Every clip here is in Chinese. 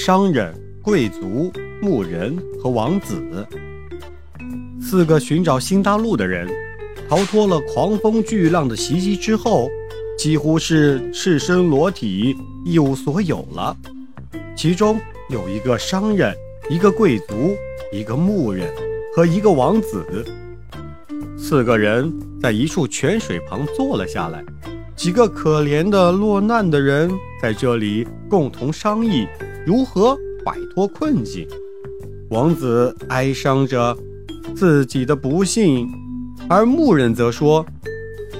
商人、贵族、牧人和王子，四个寻找新大陆的人，逃脱了狂风巨浪的袭击之后，几乎是赤身裸体，一无所有了。其中有一个商人，一个贵族，一个牧人。和一个王子，四个人在一处泉水旁坐了下来。几个可怜的落难的人在这里共同商议如何摆脱困境。王子哀伤着自己的不幸，而牧人则说：“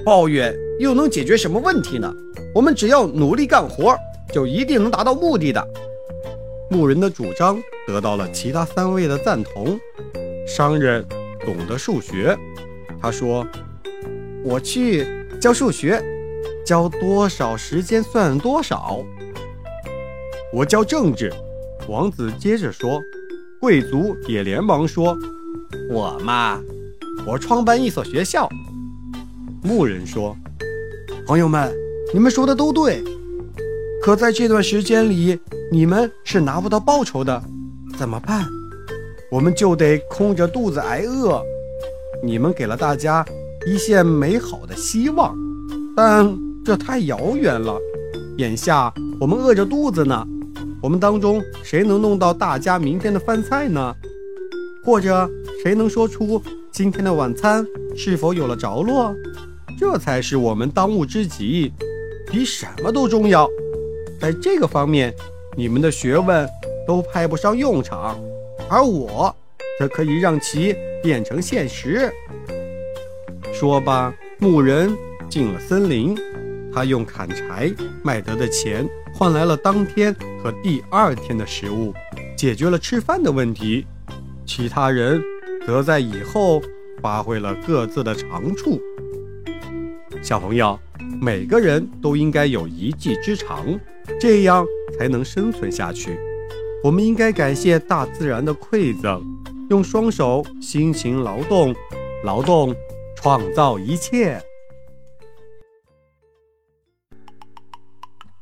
抱怨又能解决什么问题呢？我们只要努力干活，就一定能达到目的的。”牧人的主张得到了其他三位的赞同。商人懂得数学，他说：“我去教数学，教多少时间算多少。”我教政治，王子接着说。贵族也连忙说：“我嘛，我创办一所学校。”牧人说：“朋友们，你们说的都对，可在这段时间里，你们是拿不到报酬的，怎么办？”我们就得空着肚子挨饿。你们给了大家一线美好的希望，但这太遥远了。眼下我们饿着肚子呢。我们当中谁能弄到大家明天的饭菜呢？或者谁能说出今天的晚餐是否有了着落？这才是我们当务之急，比什么都重要。在这个方面，你们的学问都派不上用场。而我则可以让其变成现实。说吧，牧人进了森林，他用砍柴卖得的钱换来了当天和第二天的食物，解决了吃饭的问题。其他人则在以后发挥了各自的长处。小朋友，每个人都应该有一技之长，这样才能生存下去。我们应该感谢大自然的馈赠，用双手辛勤劳动，劳动创造一切。